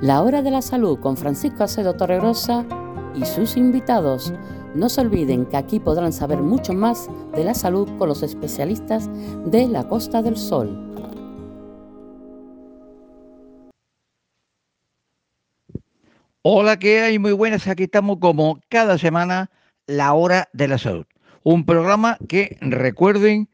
La Hora de la Salud con Francisco Acedo Torregrosa y sus invitados. No se olviden que aquí podrán saber mucho más de la salud con los especialistas de la Costa del Sol. Hola, ¿qué hay? Muy buenas. Aquí estamos como cada semana, La Hora de la Salud. Un programa que, recuerden,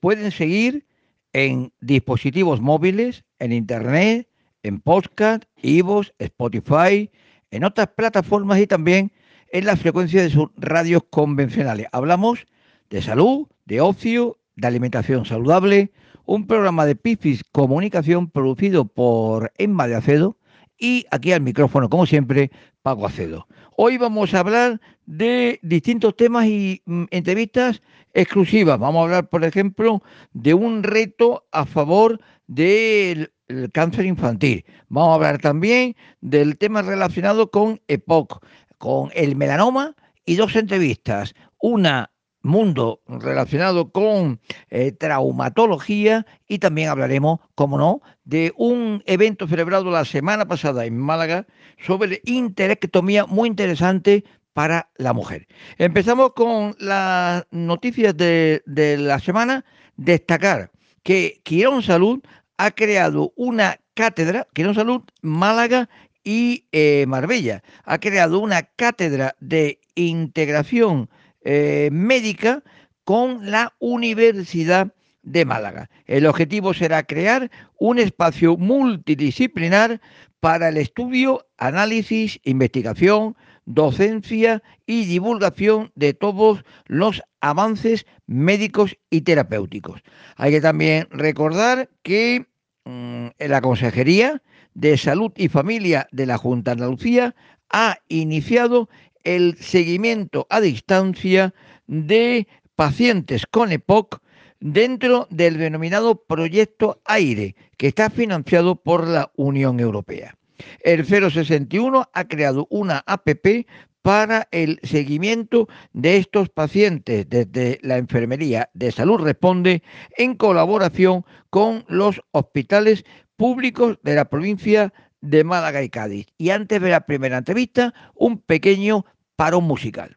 pueden seguir en dispositivos móviles, en Internet, en podcast, Ivos, Spotify, en otras plataformas y también en la frecuencia de sus radios convencionales. Hablamos de salud, de ocio, de alimentación saludable, un programa de Pifis Comunicación producido por Emma de Acedo y aquí al micrófono, como siempre, Paco Acedo. Hoy vamos a hablar de distintos temas y mm, entrevistas exclusivas. Vamos a hablar, por ejemplo, de un reto a favor del el cáncer infantil. Vamos a hablar también del tema relacionado con EPOC, con el melanoma y dos entrevistas. Una mundo relacionado con eh, traumatología y también hablaremos, como no, de un evento celebrado la semana pasada en Málaga sobre interectomía muy interesante para la mujer. Empezamos con las noticias de, de la semana. Destacar que Quirón Salud ha creado una cátedra, Quirón Salud, Málaga y eh, Marbella, ha creado una cátedra de integración eh, médica con la Universidad de Málaga. El objetivo será crear un espacio multidisciplinar para el estudio, análisis, investigación, docencia y divulgación de todos los avances médicos y terapéuticos. Hay que también recordar que Mm, la Consejería de Salud y Familia de la Junta de Andalucía ha iniciado el seguimiento a distancia de pacientes con EPOC dentro del denominado Proyecto AIRE, que está financiado por la Unión Europea. El 061 ha creado una APP para el seguimiento de estos pacientes desde la Enfermería de Salud Responde en colaboración con los hospitales públicos de la provincia de Málaga y Cádiz. Y antes de la primera entrevista, un pequeño paro musical.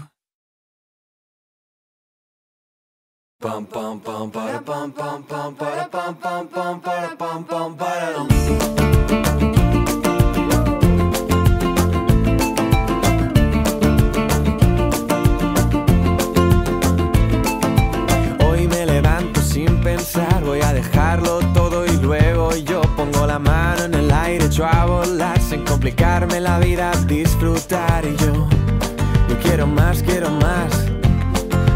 Bum bum ba bum bum bum ba bum bum bum ba bum bum ba Hoy me levanto sin pensar, voy a dejarlo todo y luego yo pongo la mano en el aire, echo a volar sin complicarme la vida, disfrutar y yo, yo quiero más, quiero más,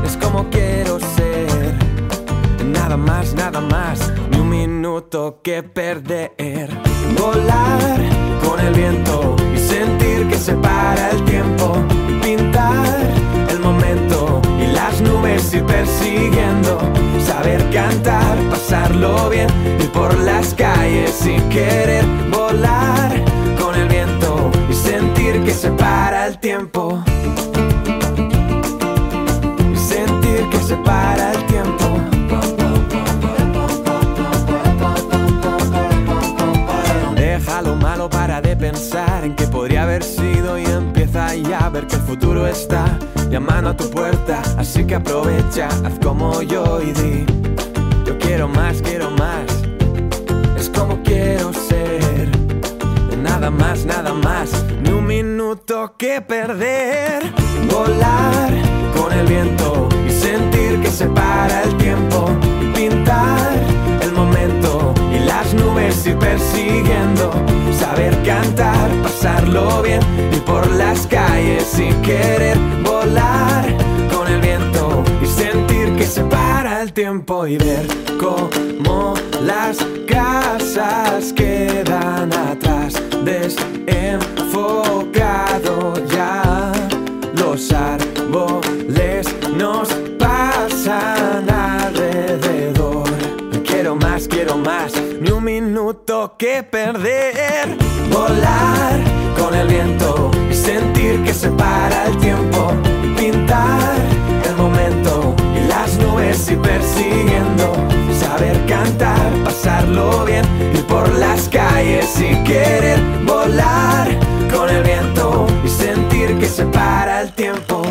es como quiero ser, nada más, nada más, ni un minuto que perder, volar con el viento y sentir que se para el tiempo, pintar el momento y las nubes ir persiguiendo, saber cantar, pasarlo bien, ir por las calles sin querer volar con el viento y sentir que se para el tiempo. Y sentir que se para el tiempo. En que podría haber sido y empieza ya a ver que el futuro está llamando a tu puerta. Así que aprovecha, haz como yo y di: Yo quiero más, quiero más. Es como quiero ser. Nada más, nada más. Ni un minuto que perder. Volar con el viento y sentir que se para el tiempo. Nubes ir persiguiendo. Saber cantar, pasarlo bien y por las calles sin querer volar con el viento y sentir que se para el tiempo y ver cómo las casas quedan atrás, desenfocado ya. Los árboles nos pasan alrededor. Quiero más, quiero más, minuto que perder. Volar con el viento y sentir que se para el tiempo. Pintar el momento y las nubes ir persiguiendo. Saber cantar, pasarlo bien, ir por las calles sin querer volar con el viento y sentir que se para el tiempo.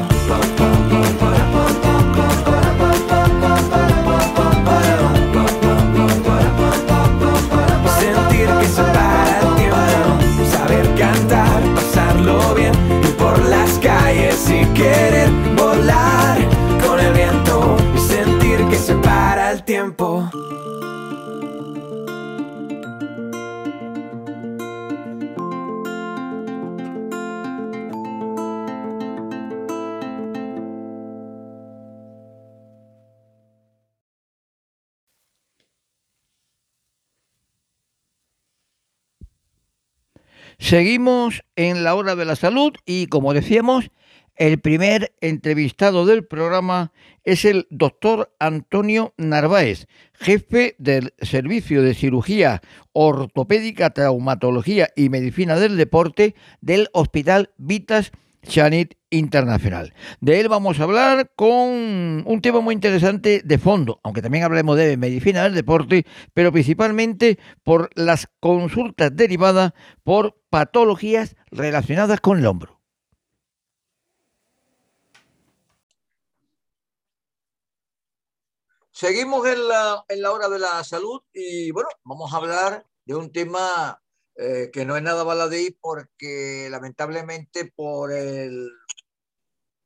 Seguimos en la hora de la salud y como decíamos, el primer entrevistado del programa es el doctor Antonio Narváez, jefe del Servicio de Cirugía Ortopédica, Traumatología y Medicina del Deporte del Hospital Vitas Chanit Internacional. De él vamos a hablar con un tema muy interesante de fondo, aunque también hablaremos de medicina del deporte, pero principalmente por las consultas derivadas por patologías relacionadas con el hombro. Seguimos en la, en la hora de la salud y bueno, vamos a hablar de un tema eh, que no es nada baladí porque lamentablemente por el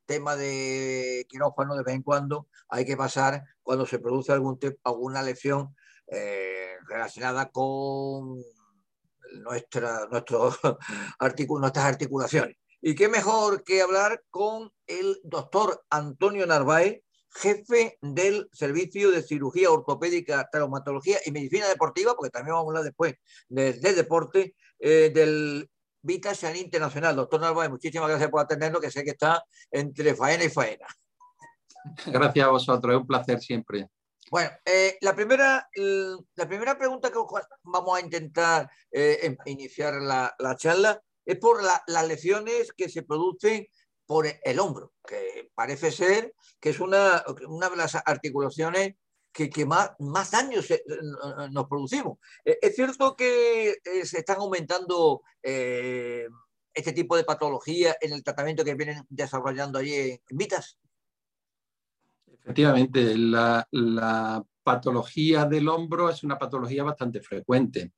tema de quirófano de vez en cuando hay que pasar cuando se produce algún alguna lesión eh, relacionada con nuestra, nuestro nuestras articulaciones. Y qué mejor que hablar con el doctor Antonio Narváez, jefe del Servicio de Cirugía Ortopédica, Traumatología y Medicina Deportiva, porque también vamos a hablar después del de deporte, eh, del Vita San Internacional. Doctor Narváez, muchísimas gracias por atendernos, que sé que está entre faena y faena. Gracias a vosotros, es un placer siempre. Bueno, eh, la, primera, la primera pregunta que vamos a intentar eh, em, iniciar la, la, charla es por las lesiones que se producen por el hombro, que parece ser que es una, una de las articulaciones que, que más, más daños nos producimos. Eh, es cierto que eh, se están aumentando este tipo de patologías en el tratamiento que vienen desarrollando allí en, Vitas. Efectivamente, la, patología del hombro es una patología bastante frecuente.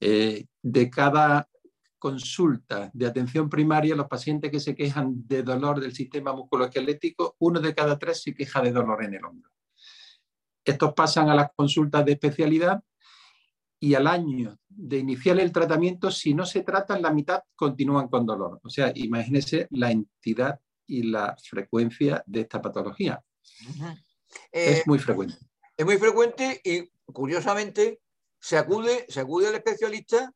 de cada consulta de atención primaria, los pacientes que se quejan de dolor del sistema musculoesquelético, uno de cada tres se queja de dolor en el hombro. Estos pasan a las consultas de especialidad y al año de iniciar el tratamiento, si no se tratan, la mitad continúan con dolor. O sea, imagínese la entidad y la frecuencia de esta patología. Es eh, muy frecuente. Es muy frecuente y curiosamente se acude, se acude al especialista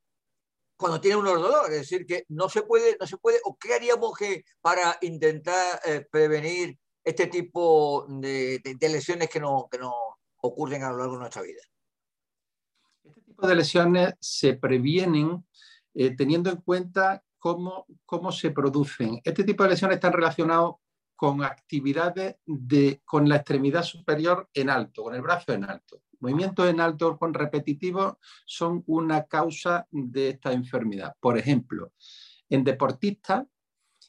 cuando tiene unos dolores, es decir, que no se puede, no se puede, o qué haríamos que para intentar eh, prevenir este tipo de, lesiones que no, que no ocurren a lo largo de nuestra vida. Este tipo de lesiones se previenen eh, teniendo en cuenta cómo, cómo se producen. Este tipo de lesiones están relacionados con actividades de, con la extremidad superior en alto, con el brazo en alto. Movimientos en alto con repetitivos son una causa de esta enfermedad. Por ejemplo, en deportistas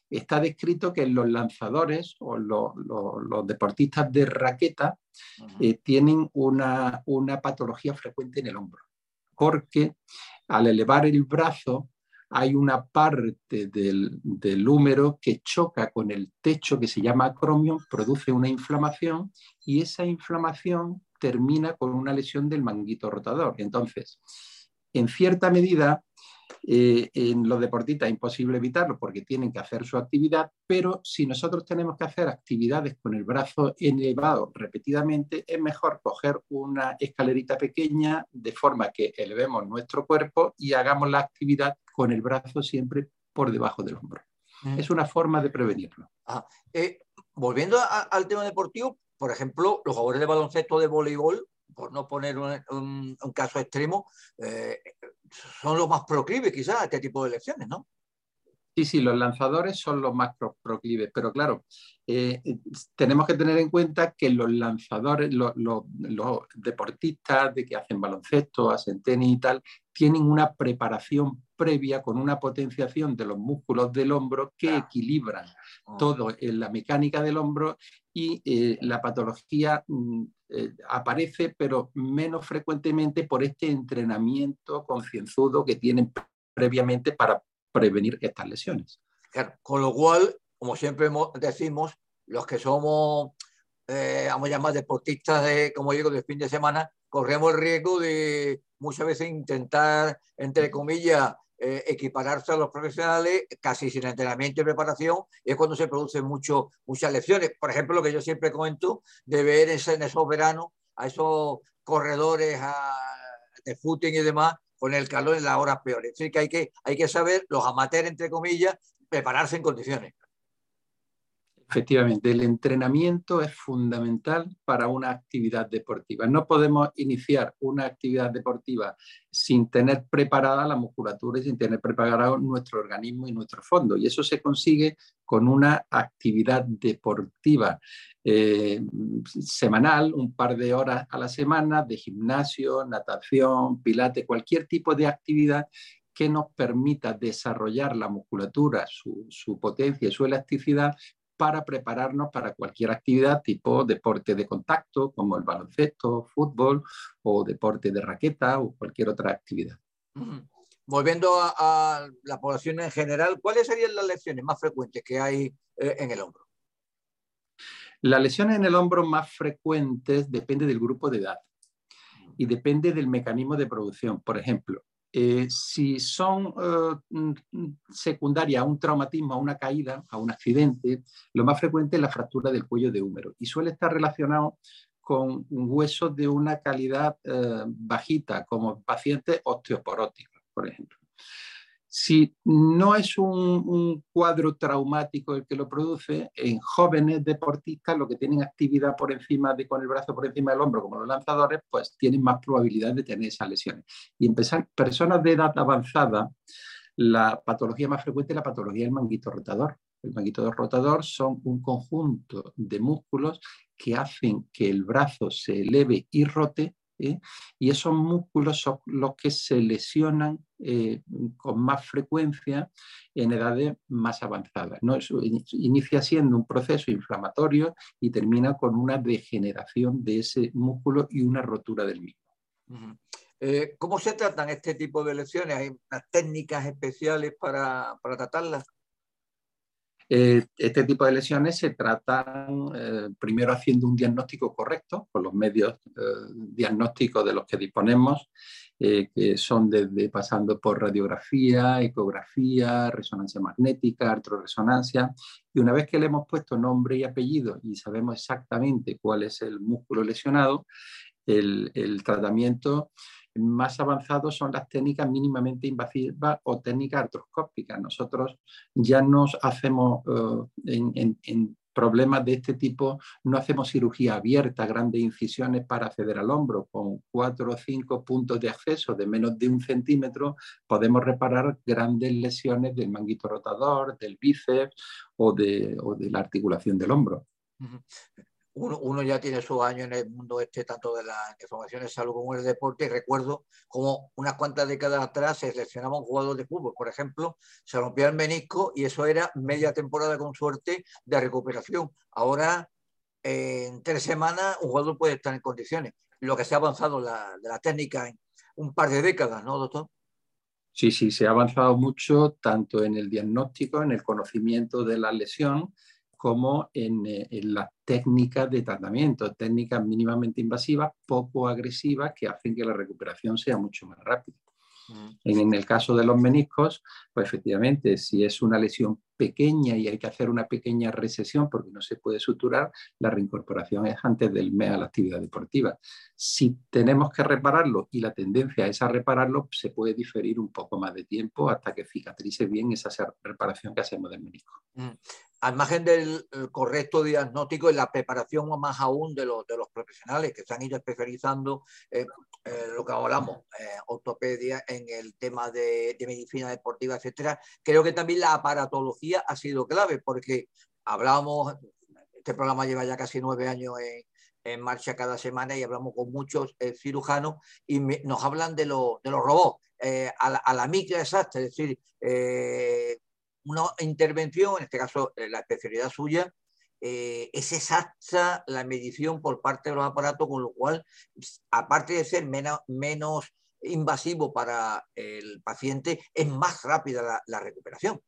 está descrito que los lanzadores o los, deportistas de raqueta eh, tienen una, una patología frecuente en el hombro, porque al elevar el brazo hay una parte del, del, húmero que choca con el techo que se llama acromion, produce una inflamación y esa inflamación termina con una lesión del manguito rotador. Entonces, en cierta medida, eh, en los deportistas es imposible evitarlo porque tienen que hacer su actividad, pero si nosotros tenemos que hacer actividades con el brazo elevado repetidamente, es mejor coger una escalerita pequeña de forma que elevemos nuestro cuerpo y hagamos la actividad con el brazo siempre por debajo del hombro. Mm. Es una forma de prevenirlo. Eh, volviendo al tema deportivo, por ejemplo, los jugadores de baloncesto de voleibol, por no poner un, caso extremo, eh, son los más proclives quizás a este tipo de elecciones, ¿no? Sí, sí, los lanzadores son los más proclives, pero claro, eh, tenemos que tener en cuenta que los lanzadores, los, deportistas de que hacen baloncesto, hacen tenis y tal, tienen una preparación previa con una potenciación de los músculos del hombro que equilibran ah. todo en la mecánica del hombro y eh, la patología mm, eh, aparece, pero menos frecuentemente por este entrenamiento concienzudo que tienen previamente para prevenir estas lesiones. con lo cual, como siempre decimos, los que somos, eh, vamos a llamar deportistas, de, como digo, de fin de semana, corremos el riesgo de muchas veces intentar, entre comillas, eh, equipararse a los profesionales casi sin entrenamiento y preparación, y es cuando se producen mucho, muchas lesiones. Por ejemplo, lo que yo siempre comento, de ver en esos veranos a esos corredores de footing y demás con el calor en las horas peores. Es decir, que hay que, hay que saber, los amateurs, entre comillas, prepararse en condiciones. Efectivamente, el entrenamiento es fundamental para una actividad deportiva. No podemos iniciar una actividad deportiva sin tener preparada la musculatura y sin tener preparado nuestro organismo y nuestro fondo. Y eso se consigue con una actividad deportiva eh, semanal, un par de horas a la semana de gimnasio, natación, pilate, cualquier tipo de actividad que nos permita desarrollar la musculatura, su, su potencia y su elasticidad para prepararnos para cualquier actividad tipo deporte de contacto, como el baloncesto, fútbol o deporte de raqueta o cualquier otra actividad. Volviendo a, la población en general, ¿cuáles serían las lesiones más frecuentes que hay eh, en el hombro? Las lesiones en el hombro más frecuentes depende del grupo de edad y depende del mecanismo de producción. Por ejemplo, eh, si son eh, secundarias a un traumatismo, a una caída, a un accidente, lo más frecuente es la fractura del cuello de húmero y suele estar relacionado con huesos de una calidad eh, bajita, como pacientes osteoporóticos, por ejemplo. Si no es un, cuadro traumático el que lo produce, en jóvenes deportistas, lo que tienen actividad por encima de, con el brazo por encima del hombro, como los lanzadores, pues tienen más probabilidad de tener esas lesiones. Y en personas de edad avanzada, la patología más frecuente es la patología del manguito rotador. El manguito rotador son un conjunto de músculos que hacen que el brazo se eleve y rote y esos músculos son los que se lesionan eh, con más frecuencia en edades más avanzadas. ¿no? inicia siendo un proceso inflamatorio y termina con una degeneración de ese músculo y una rotura del mismo. Eh, ¿Cómo se tratan este tipo de lesiones? ¿Hay unas técnicas especiales para, para tratarlas? Eh, este tipo de lesiones se tratan eh, primero haciendo un diagnóstico correcto con los medios eh, diagnósticos de los que disponemos, que son desde pasando por radiografía, ecografía, resonancia magnética, artroresonancia. Y una vez que le hemos puesto nombre y apellido y sabemos exactamente cuál es el músculo lesionado, el, el tratamiento más avanzados son las técnicas mínimamente invasivas o técnicas artroscópicas. Nosotros ya nos hacemos eh, en, problemas de este tipo, no hacemos cirugía abierta, grandes incisiones para acceder al hombro. Con cuatro o cinco puntos de acceso de menos de un centímetro podemos reparar grandes lesiones del manguito rotador, del bíceps o de, la articulación del hombro uno, ya tiene sus años en el mundo este, tanto de la información de salud como el deporte, y recuerdo como unas cuantas décadas atrás se seleccionaba un jugador de fútbol, por ejemplo, se rompía el menisco y eso era media temporada con suerte de recuperación. Ahora, en tres semanas, un jugador puede estar en condiciones. Lo que se ha avanzado la, de la técnica en un par de décadas, ¿no, doctor? Sí, sí, se ha avanzado mucho tanto en el diagnóstico, en el conocimiento de la lesión, como en, eh, en las técnicas de tratamiento, técnicas mínimamente invasivas, poco agresivas, que hacen que la recuperación sea mucho más rápida. Mm. En, el caso de los meniscos, pues efectivamente, si es una lesión pequeña y hay que hacer una pequeña recesión porque no se puede suturar, la reincorporación es antes del mes a la actividad deportiva. Si tenemos que repararlo y la tendencia es a repararlo, se puede diferir un poco más de tiempo hasta que cicatrice bien esa reparación que hacemos del menisco. Al margen del correcto diagnóstico y la preparación más aún de los, de los profesionales que se han ido especializando, eh, eh, lo que hablamos, eh, ortopedia, en el tema de, de medicina deportiva, etcétera, creo que también la aparatología ha sido clave porque hablamos, este programa lleva ya casi nueve años en, marcha cada semana y hablamos con muchos eh, cirujanos y nos hablan de, lo, de los robots eh, a, la, a, la, exacta, es decir, eh, una intervención, en este caso la especialidad suya, es exacta la medición por parte de los aparatos, con lo cual, aparte de ser menos, menos invasivo para el paciente, es más rápida la recuperación.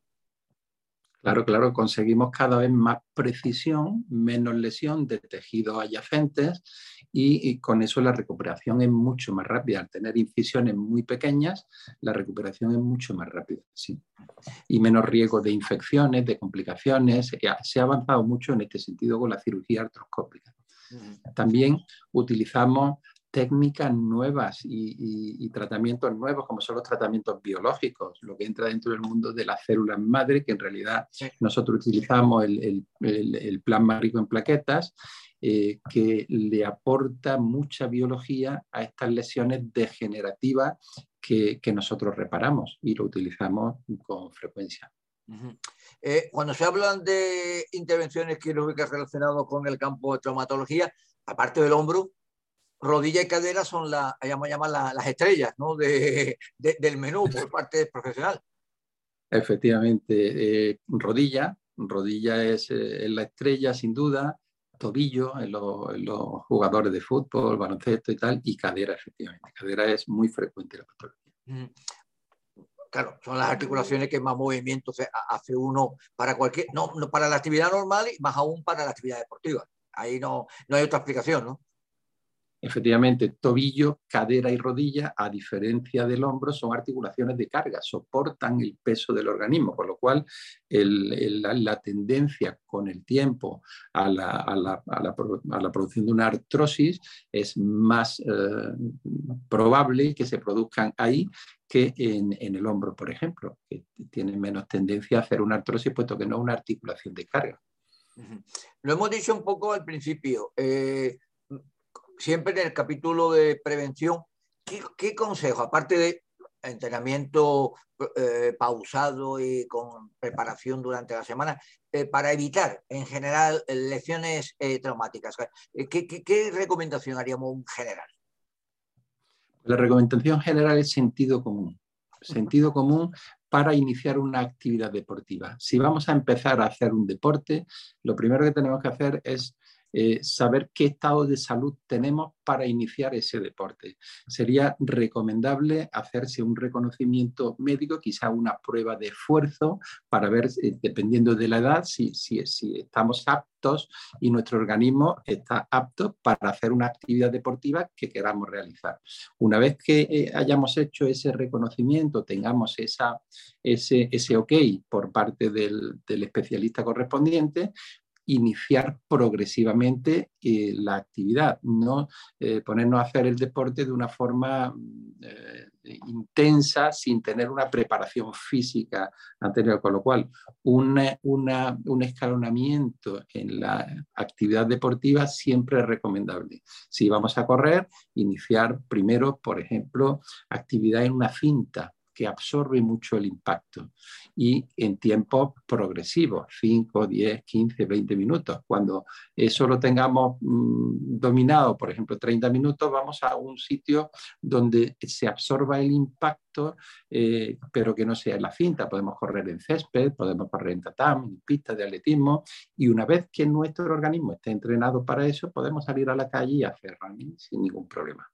Claro, claro, conseguimos cada vez más precisión, menos lesión de tejidos adyacentes y, con eso la recuperación es mucho más rápida. Al tener incisiones muy pequeñas, la recuperación es mucho más rápida, sí. Y menos riesgo de infecciones, de complicaciones. Se ha avanzado mucho en este sentido con la cirugía artroscópica. También utilizamos técnicas nuevas y, tratamientos nuevos, como son los tratamientos biológicos, lo que entra dentro del mundo de las células madre, que en realidad nosotros utilizamos el, el, plasma rico en plaquetas, eh, que le aporta mucha biología a estas lesiones degenerativas que, nosotros reparamos y lo utilizamos con frecuencia. Eh, cuando se hablan de intervenciones quirúrgicas relacionadas con el campo de traumatología, aparte del hombro, rodilla y cadera son la, llaman, las estrellas ¿no? de, del menú por parte del profesional. Efectivamente, eh, rodilla, rodilla eh, es, la estrella sin duda, tobillo en, los jugadores de fútbol, baloncesto y tal, y cadera, efectivamente. Cadera es muy frecuente la patología. Claro, son las articulaciones que más movimientos hace uno para cualquier, no, no, para la actividad normal y más aún para la actividad deportiva. Ahí no, no hay otra explicación, ¿no? Efectivamente, tobillo, cadera y rodilla, a diferencia del hombro, son articulaciones de carga, soportan el peso del organismo, con lo cual la, tendencia con el tiempo a la, producción de una artrosis es más eh, probable que se produzcan ahí que en, el hombro, por ejemplo, que tiene menos tendencia a hacer una artrosis, puesto que no es una articulación de carga. Lo hemos dicho un poco al principio. Eh, siempre en el capítulo de prevención, ¿qué, consejo, aparte de entrenamiento eh, pausado y con preparación durante la semana, eh, para evitar en general lesiones eh, traumáticas? ¿Qué, recomendación haríamos en general? La recomendación general es sentido común. Sentido común para iniciar una actividad deportiva. Si vamos a empezar a hacer un deporte, lo primero que tenemos que hacer es eh, saber qué estado de salud tenemos para iniciar ese deporte. Sería recomendable hacerse un reconocimiento médico, quizá una prueba de esfuerzo, para ver, eh, dependiendo de la edad, si, si, estamos aptos y nuestro organismo está apto para hacer una actividad deportiva que queramos realizar. Una vez que eh, hayamos hecho ese reconocimiento, tengamos esa, ese, ese ok por parte del especialista correspondiente, iniciar progresivamente eh, la actividad, no eh, ponernos a hacer el deporte de una forma eh, intensa sin tener una preparación física anterior, con lo cual un escalonamiento en la actividad deportiva siempre es recomendable. Si vamos a correr, iniciar primero, por ejemplo, actividad en una cinta, que absorbe mucho el impacto y en tiempos progresivos, 5, 10, 15, 20 minutos. Cuando eso lo tengamos mm, dominado, por ejemplo, 30 minutos, vamos a un sitio donde se absorba el impacto, eh, pero que no sea en la cinta. Podemos correr en césped, podemos correr en tatami, en pistas de atletismo y una vez que nuestro organismo esté entrenado para eso, podemos salir a la calle y hacer running sin ningún problema.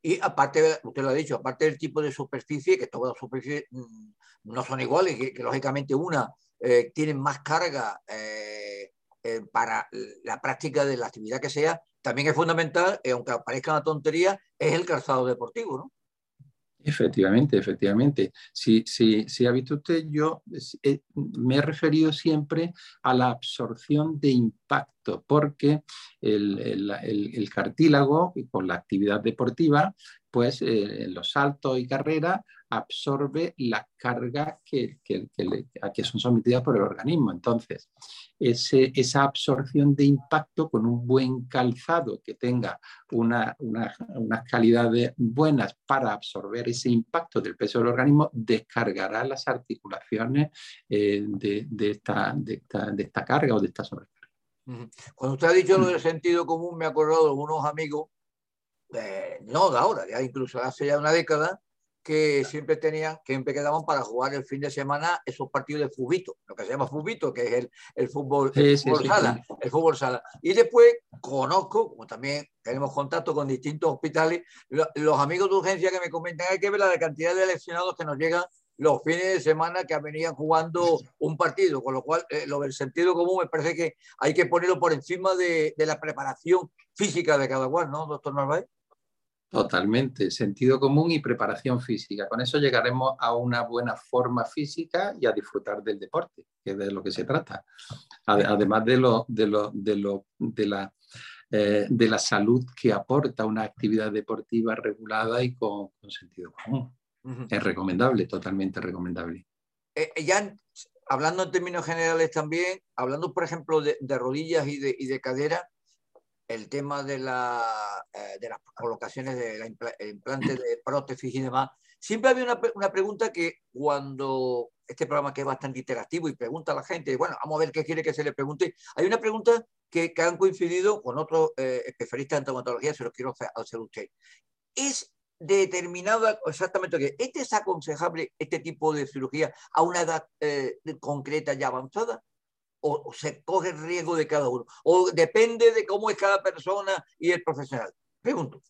Y aparte, usted lo ha dicho, aparte del tipo de superficie, que todas las superficies mm, no son iguales, que, lógicamente una eh, tiene más carga eh, eh, para la práctica de la actividad que sea, también es fundamental, aunque parezca una tontería, es el calzado deportivo, ¿no? Efectivamente, efectivamente. Si, si, si ha visto usted, yo me he referido siempre a la absorción de impacto, porque el, cartílago, con la actividad deportiva, pues eh, los saltos y carreras absorbe las cargas que, que, que, son sometidas por el organismo. Entonces, ese, esa absorción de impacto con un buen calzado que tenga una, unas calidades buenas para absorber ese impacto del peso del organismo, descargará las articulaciones eh, de, esta, de, esta, de esta carga o de esta sobrecarga. Cuando usted ha dicho lo del sentido común, me he acordado de unos amigos no de ahora, ya incluso hace ya una década, que siempre tenían, que siempre quedaban para jugar el fin de semana esos partidos de fubito, lo que se llama fubito, que es el, el fútbol, sala, el fútbol sala. Y después conozco, como también tenemos contacto con distintos hospitales, los amigos de urgencia que me comentan, hay que ver la cantidad de lesionados que nos llegan los fines de semana que venían jugando un partido, con lo cual eh, lo del sentido común me parece que hay que ponerlo por encima de, de la preparación física de cada cual, ¿no, doctor Narváez? Totalmente, sentido común y preparación física. Con eso llegaremos a una buena forma física y a disfrutar del deporte, que es de lo que se trata. Además de, lo, de, lo, de, lo, de la eh, de la salud que aporta una actividad deportiva regulada y con, sentido común. Es recomendable, totalmente recomendable. Eh, ya hablando en términos generales también, hablando por ejemplo de, rodillas y de, y de cadera, el tema de, la, eh, de las colocaciones de la implante de prótesis y demás, siempre había una, una, pregunta que cuando este programa que es bastante interactivo y pregunta a la gente, bueno, vamos a ver qué quiere que se le pregunte, hay una pregunta que, que han coincidido con otros eh, especialistas en traumatología, se los quiero hacer a usted. ¿Es determinado exactamente que ¿este es aconsejable este tipo de cirugía a una edad eh, concreta y avanzada? O, se coge el riesgo de cada uno? ¿O depende de cómo es cada persona y el profesional? Pregunto.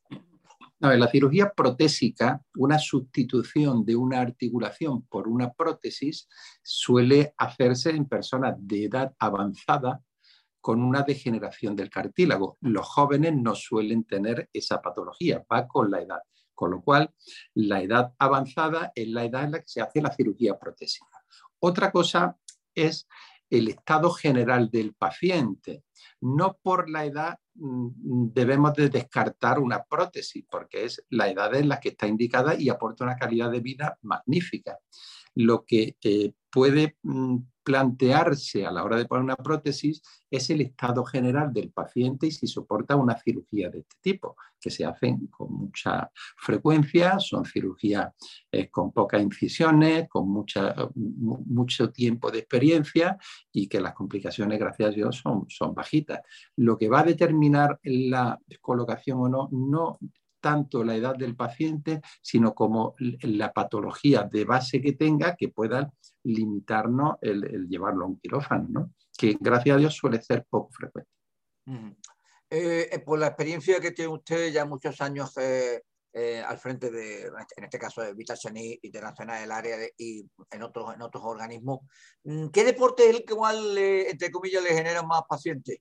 La cirugía protésica, una sustitución de una articulación por una prótesis, suele hacerse en personas de edad avanzada con una degeneración del cartílago. Los jóvenes no suelen tener esa patología, va con la edad. Con lo cual, la edad avanzada es la edad en la que se hace la cirugía protésica. Otra cosa es el estado general del paciente. No por la edad mm, debemos de descartar una prótesis, porque es la edad en la que está indicada y aporta una calidad de vida magnífica. Lo que eh, puede mm, plantearse a la hora de poner una prótesis es el estado general del paciente y si soporta una cirugía de este tipo, que se hacen con mucha frecuencia, son cirugías eh, con pocas incisiones, con mucho tiempo de experiencia y que las complicaciones, gracias a Dios, son, son bajitas. Lo que va a determinar la colocación o no, no tanto la edad del paciente, sino como la patología de base que tenga que pueda limitarnos el, llevarlo a un quirófano, ¿no? que gracias a Dios suele ser poco frecuente. Eh, eh, por la experiencia que tiene usted ya muchos años eh, al frente de, en este caso de Vitachani Internacional del área y en otros, en otros organismos, mm, ¿qué deporte es el que más, entre comillas, le genera más pacientes?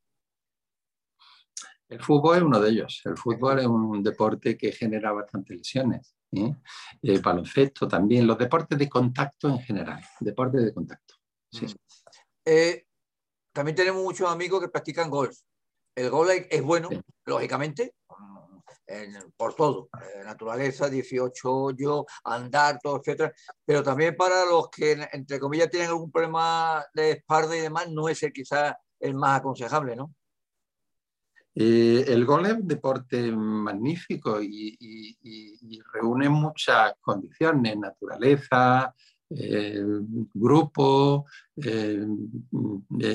El fútbol es uno de ellos. El fútbol es un deporte que genera bastantes lesiones. ¿eh? El baloncesto también, los deportes de contacto en general, deportes de contacto. Mm. Eh, también tenemos muchos amigos que practican golf. El golf es bueno, lógicamente, por todo, eh, naturaleza, 18 hoyos, andar, todo, etcétera, pero también para los que, entre comillas, tienen algún problema de espalda y demás, no es el quizás el más aconsejable, ¿no? Eh, el golf es un deporte magnífico y, reúne muchas condiciones, naturaleza, eh, grupo, eh,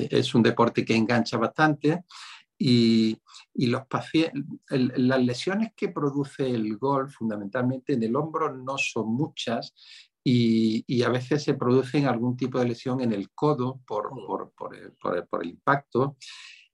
es un deporte que engancha bastante y, los las lesiones que produce el golf fundamentalmente en el hombro no son muchas y, a veces se producen algún tipo de lesión en el codo por, por, por, el, por el, impacto.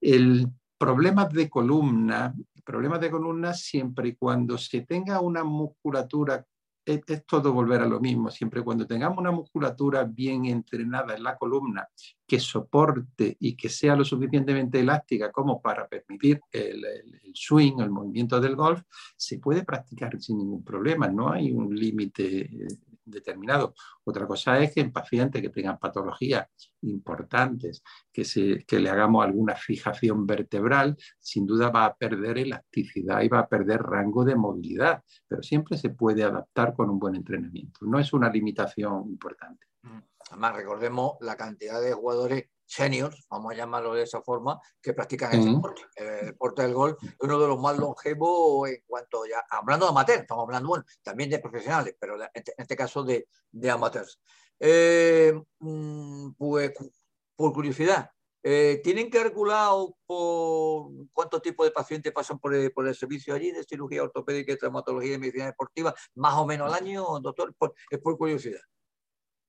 El problemas de columna, problemas de columna siempre y cuando se tenga una musculatura, es, todo volver a lo mismo, siempre y cuando tengamos una musculatura bien entrenada en la columna que soporte y que sea lo suficientemente elástica como para permitir el, el swing, el movimiento del golf, se puede practicar sin ningún problema, no hay un límite determinado. Otra cosa es que en pacientes que tengan patologías importantes, que, se, que le hagamos alguna fijación vertebral, sin duda va a perder elasticidad y va a perder rango de movilidad, pero siempre se puede adaptar con un buen entrenamiento. No es una limitación importante. Además, recordemos la cantidad de jugadores seniors, vamos a llamarlo de esa forma, que practican el deporte. El deporte del golf es uno de los más longevos en cuanto ya, hablando de amateurs, estamos hablando bueno, también de profesionales, pero este, en este, caso de, de amateurs. Eh, mm, pues, por curiosidad, eh, ¿tienen calculado por cuántos tipos de pacientes pasan por el, por el, servicio allí de cirugía ortopédica y traumatología y medicina deportiva, más o menos al año, doctor? es por curiosidad.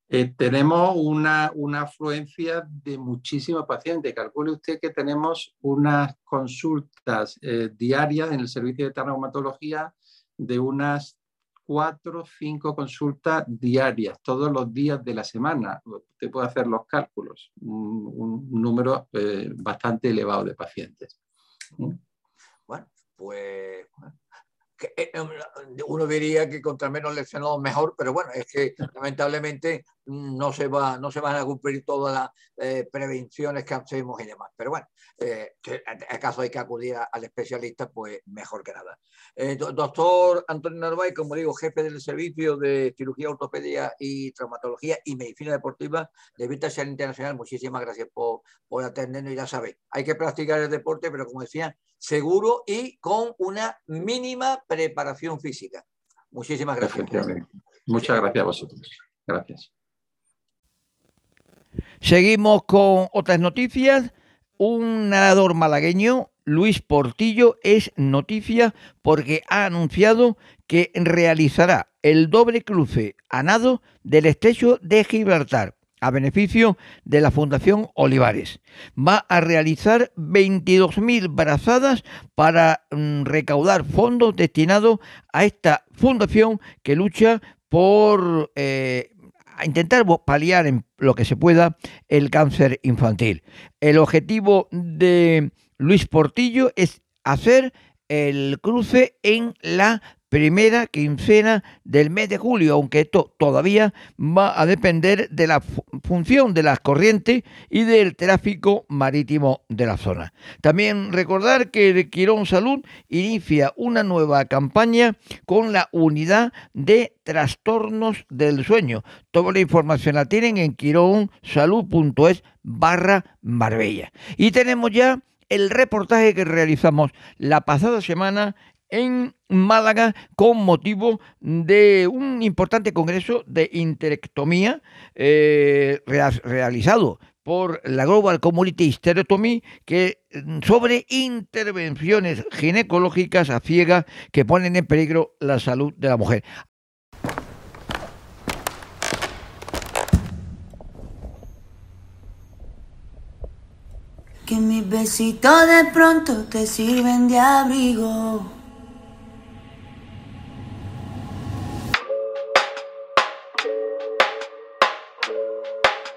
Eh, tenemos una, afluencia de muchísimos pacientes. Calcule usted que tenemos unas consultas eh, diarias en el servicio de traumatología de unas cuatro o cinco consultas diarias, todos los días de la semana. Usted puede hacer los cálculos, un, número eh, bastante elevado de pacientes. Bueno, pues uno diría que contra menos lesionados mejor, pero bueno, es que lamentablemente no se, va, no se van a cumplir todas las eh, prevenciones que hacemos y demás. Pero bueno, eh, acaso hay que acudir al especialista, pues mejor que nada. Eh, doctor Antonio Narváez, como digo, jefe del servicio de cirugía, ortopedia y traumatología y medicina deportiva de Vita Internacional, muchísimas gracias por, por atendernos y ya sabéis, hay que practicar el deporte, pero como decía, seguro y con una mínima preparación física. Muchísimas gracias. Muchas gracias a vosotros. Gracias. Seguimos con otras noticias. Un nadador malagueño, Luis Portillo, es noticia porque ha anunciado que realizará el doble cruce a nado del estrecho de Gibraltar a beneficio de la Fundación Olivares. Va a realizar 22.000 brazadas para mm, recaudar fondos destinados a esta fundación que lucha por eh, intentar paliar en lo que se pueda el cáncer infantil. El objetivo de Luis Portillo es hacer el cruce en la primera quincena del mes de julio, aunque esto todavía va a depender de la función de las corrientes y del tráfico marítimo de la zona. También recordar que Quirón Salud inicia una nueva campaña con la unidad de trastornos del sueño. Toda la información la tienen en quironsalud.es barra Marbella. Y tenemos ya el reportaje que realizamos la pasada semana en Málaga con motivo de un importante congreso de interectomía eh, realizado por la Global Community Stereotomy que mm, sobre intervenciones ginecológicas a ciegas que ponen en peligro la salud de la mujer. Que mis besitos de pronto te sirven de abrigo.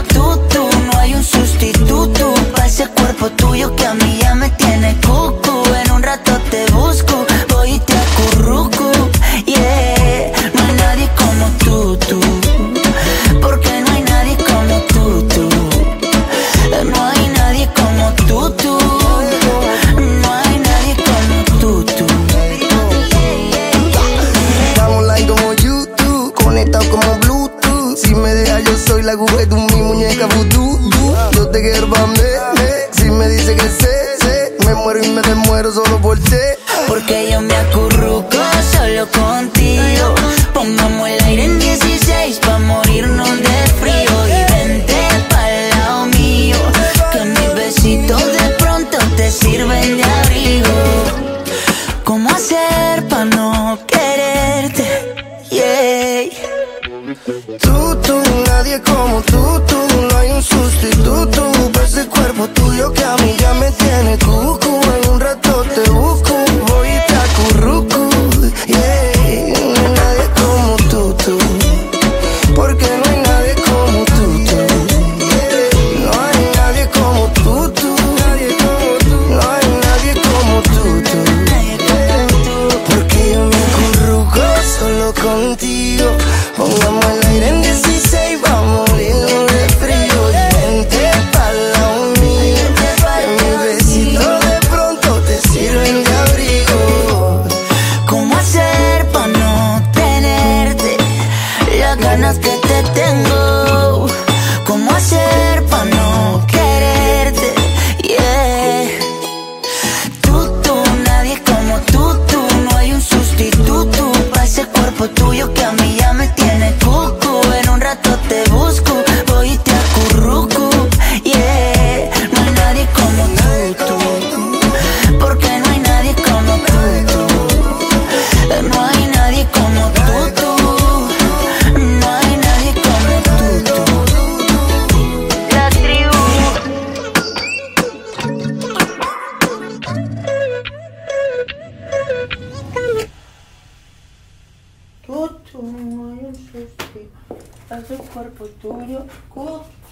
como tú, tú No hay un sustituto. Para ese cuerpo tuyo que a mí ya me tiene cucu. En un rato te busco,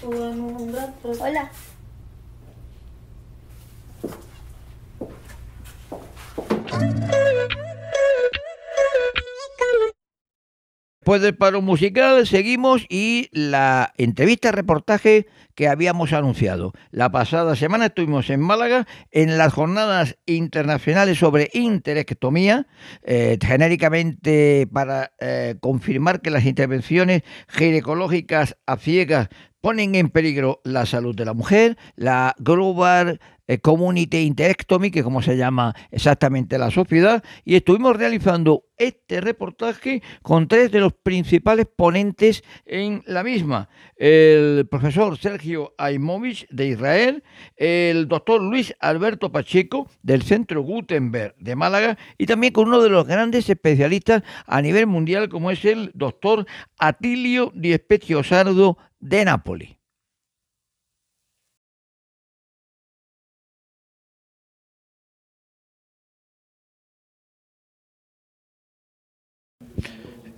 Hola. Después del paro musical seguimos y la entrevista reportaje que habíamos anunciado. La pasada semana estuvimos en Málaga en las jornadas internacionales sobre interectomía, eh, genéricamente para eh, confirmar que las intervenciones ginecológicas a ciegas ponen en peligro la salud de la mujer, la Global Community Interectomy, que como se llama exactamente la sociedad, y estuvimos realizando este reportaje con tres de los principales ponentes en la misma. El profesor Sergio Aimovich de Israel, el doctor Luis Alberto Pacheco del Centro Gutenberg de Málaga y también con uno de los grandes especialistas a nivel mundial como es el doctor Atilio Di Spezio Sardo de Nápoles.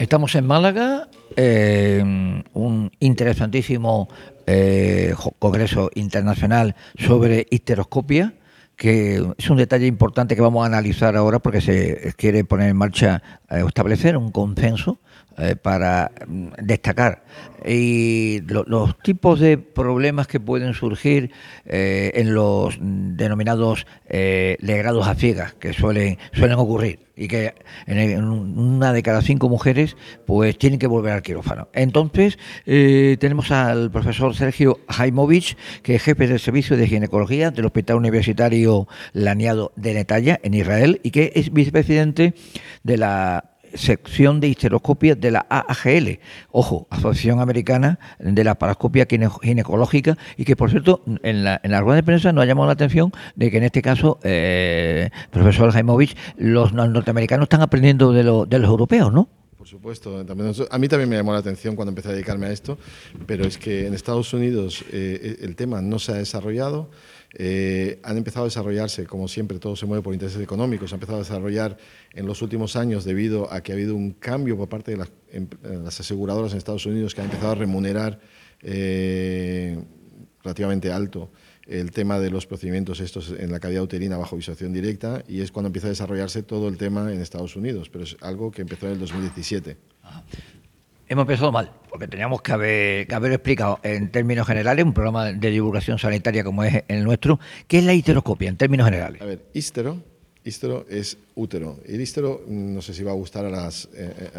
Estamos en Málaga, eh, un interesantísimo eh, congreso internacional sobre histeroscopia, que es un detalle importante que vamos a analizar ahora porque se quiere poner en marcha eh, establecer un consenso eh, para mm, destacar y lo- los tipos de problemas que pueden surgir eh, en los mm, denominados eh, legrados a ciegas que suelen suelen ocurrir y que en, una de cada cinco mujeres pues tienen que volver al quirófano. Entonces eh, tenemos al profesor Sergio Jaimovich, que es jefe del servicio de ginecología del Hospital Universitario Laniado de Netanya en Israel y que es vicepresidente de la sección de histeroscopia de la AAGL, ojo, Asociación Americana de la Parascopia Gine- Ginecológica, y que por cierto, en la, en la rueda de prensa nos ha llamado la atención de que en este caso, eh, profesor Jaimovich, los no- norteamericanos están aprendiendo de, lo- de los europeos, ¿no? Por supuesto, también a mí también me llamó la atención cuando empecé a dedicarme a esto, pero es que en Estados Unidos eh, el tema no se ha desarrollado, eh, han empezado a desarrollarse, como siempre todo se mueve por intereses económicos, se ha empezado a desarrollar en los últimos años debido a que ha habido un cambio por parte de las, em- eh, las aseguradoras en Estados Unidos que han empezado a remunerar eh, relativamente alto el tema de los procedimientos estos en la cavidad uterina bajo visualización directa y es cuando empieza a desarrollarse todo el tema en Estados Unidos, pero es algo que empezó en el 2017. Hemos empezado mal, porque teníamos que haber, explicado en términos generales, un programa de divulgación sanitaria como es el nuestro, qué es la histeroscopia en términos generales. A ver, ístero, ístero es útero. El ístero, mm, no sé si va a gustar a las, eh,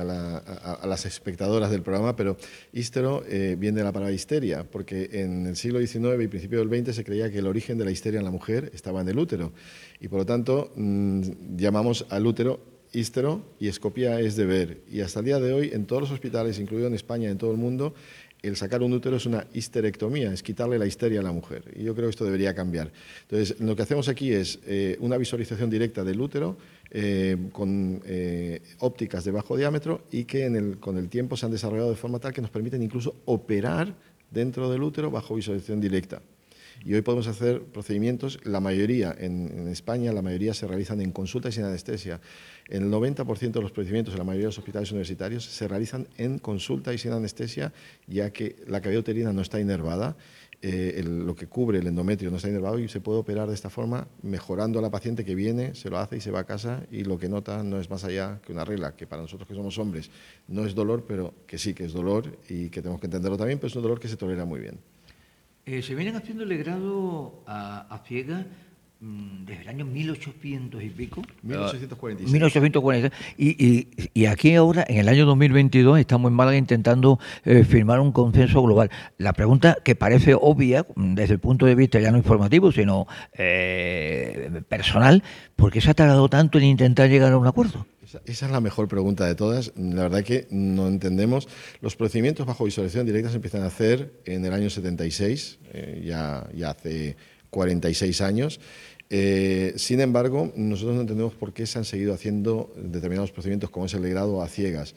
las espectadoras del programa, pero ístero eh, viene de la palabra histeria, porque en el siglo XIX y principio del XX se creía que el origen de la histeria en la mujer estaba en el útero. Y por lo tanto, mm, llamamos al útero ístero y escopía es de ver. Y hasta el día de hoy, en todos los hospitales, incluido en España en todo el mundo, el sacar un útero es una histerectomía, es quitarle la histeria a la mujer. Y yo creo que esto debería cambiar. Entonces, lo que hacemos aquí es eh, una visualización directa del útero eh, con eh, ópticas de bajo diámetro y que con el tiempo se han desarrollado de forma tal que nos permiten incluso operar dentro del útero bajo visualización directa. Y hoy podemos hacer procedimientos, la mayoría en, España, la mayoría se realizan en consulta y sin anestesia. El 90% de los procedimientos en la mayoría de los hospitales universitarios se realizan en consulta y sin anestesia, ya que la cavidad uterina no está inervada, eh, lo que cubre el endometrio no está inervado y se puede operar de esta forma, mejorando a la paciente que viene, se lo hace y se va a casa y lo que nota no es más allá que una regla, que para nosotros que somos hombres no es dolor, pero que sí que es dolor y que tenemos que entenderlo también, pero es un dolor que se tolera muy bien. Eh, se vienen haciendo el grado a, a ciega mm, desde el año 1800 y pico. 1846. 1846. Y, y, y aquí ahora, en el año 2022, estamos en Málaga intentando eh, firmar un consenso global. La pregunta que parece obvia mm, desde el punto de vista ya no informativo, sino eh, personal, ¿por qué se ha tardado tanto en intentar llegar a un acuerdo? Esa, es la mejor pregunta de todas. La verdad que no entendemos. Los procedimientos bajo visualización directa se empiezan a hacer en el año 76, eh, ya, ya hace 46 años. Eh, sin embargo, nosotros no entendemos por qué se han seguido haciendo determinados procedimientos como es el legrado a ciegas.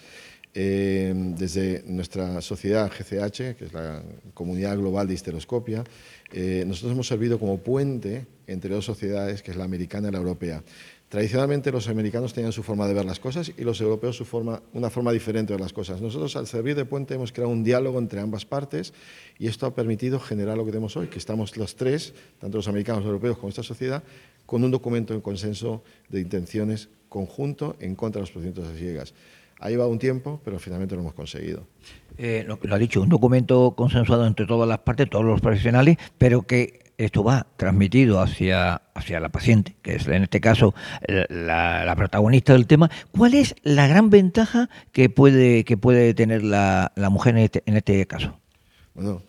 Eh, desde nuestra sociedad GCH, que es la Comunidad Global de Histeroscopia, eh, nosotros hemos servido como puente entre dos sociedades, que es la americana y la europea. Tradicionalmente los americanos tenían su forma de ver las cosas y los europeos su forma, una forma diferente de las cosas. Nosotros al servir de puente hemos creado un diálogo entre ambas partes y esto ha permitido generar lo que tenemos hoy, que estamos los tres, tanto los americanos, los europeos como esta sociedad, con un documento en consenso de intenciones conjunto en contra de los procedimientos de ciegas. Ha llevado un tiempo, pero finalmente lo hemos conseguido. Eh, lo ha dicho, un documento consensuado entre todas las partes, todos los profesionales, pero que esto va transmitido hacia, hacia la paciente, que es en este caso la, protagonista del tema. ¿Cuál es la gran ventaja que puede, que puede tener la, la mujer en este, en este caso? Bueno,